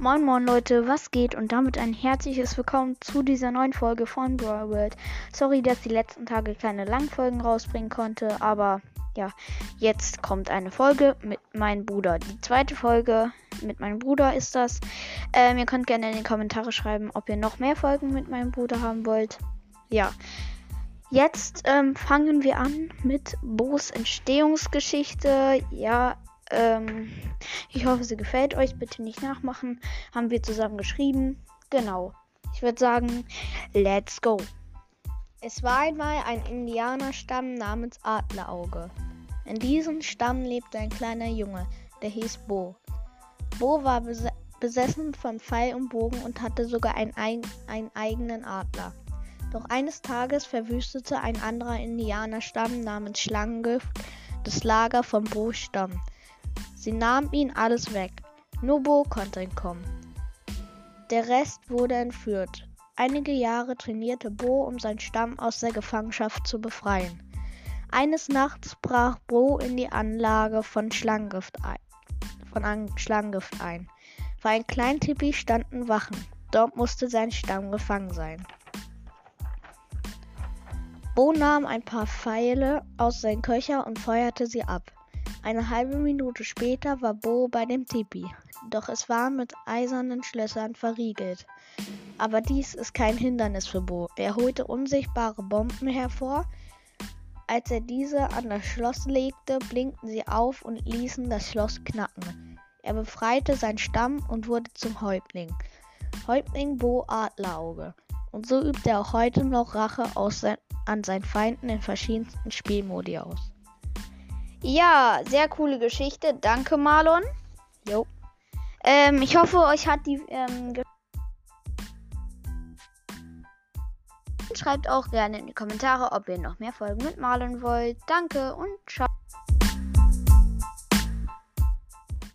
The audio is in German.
Moin Moin Leute, was geht und damit ein herzliches Willkommen zu dieser neuen Folge von Brawl World. Sorry, dass die letzten Tage keine Langfolgen rausbringen konnte, aber ja, jetzt kommt eine Folge mit meinem Bruder. Die zweite Folge mit meinem Bruder ist das. Ähm, ihr könnt gerne in die Kommentare schreiben, ob ihr noch mehr Folgen mit meinem Bruder haben wollt. Ja, jetzt ähm, fangen wir an mit Bo's Entstehungsgeschichte. Ja, ähm, ich hoffe, sie gefällt euch. Bitte nicht nachmachen. Haben wir zusammen geschrieben. Genau. Ich würde sagen, let's go. Es war einmal ein Indianerstamm namens Adlerauge. In diesem Stamm lebte ein kleiner Junge, der hieß Bo. Bo war bes besessen von Pfeil und Bogen und hatte sogar einen, einen eigenen Adler. Doch eines Tages verwüstete ein anderer Indianerstamm namens Schlangengift das Lager von Bo's Stamm. Sie nahmen ihn alles weg. Nur Bo konnte entkommen. Der Rest wurde entführt. Einige Jahre trainierte Bo, um seinen Stamm aus der Gefangenschaft zu befreien. Eines Nachts brach Bo in die Anlage von Schlangengift ein. Von Schlangengift ein. Vor einem kleinen Tipi standen Wachen. Dort musste sein Stamm gefangen sein. Bo nahm ein paar Pfeile aus seinem Köcher und feuerte sie ab. Eine halbe Minute später war Bo bei dem Tipi, doch es war mit eisernen Schlössern verriegelt. Aber dies ist kein Hindernis für Bo. Er holte unsichtbare Bomben hervor. Als er diese an das Schloss legte, blinkten sie auf und ließen das Schloss knacken. Er befreite seinen Stamm und wurde zum Häuptling. Häuptling Bo Adlerauge. Und so übt er auch heute noch Rache sein, an seinen Feinden in verschiedensten Spielmodi aus. Ja, sehr coole Geschichte. Danke, Marlon. Jo. Ähm, ich hoffe, euch hat die. Ähm, Schreibt auch gerne in die Kommentare, ob ihr noch mehr Folgen mit Marlon wollt. Danke und ciao.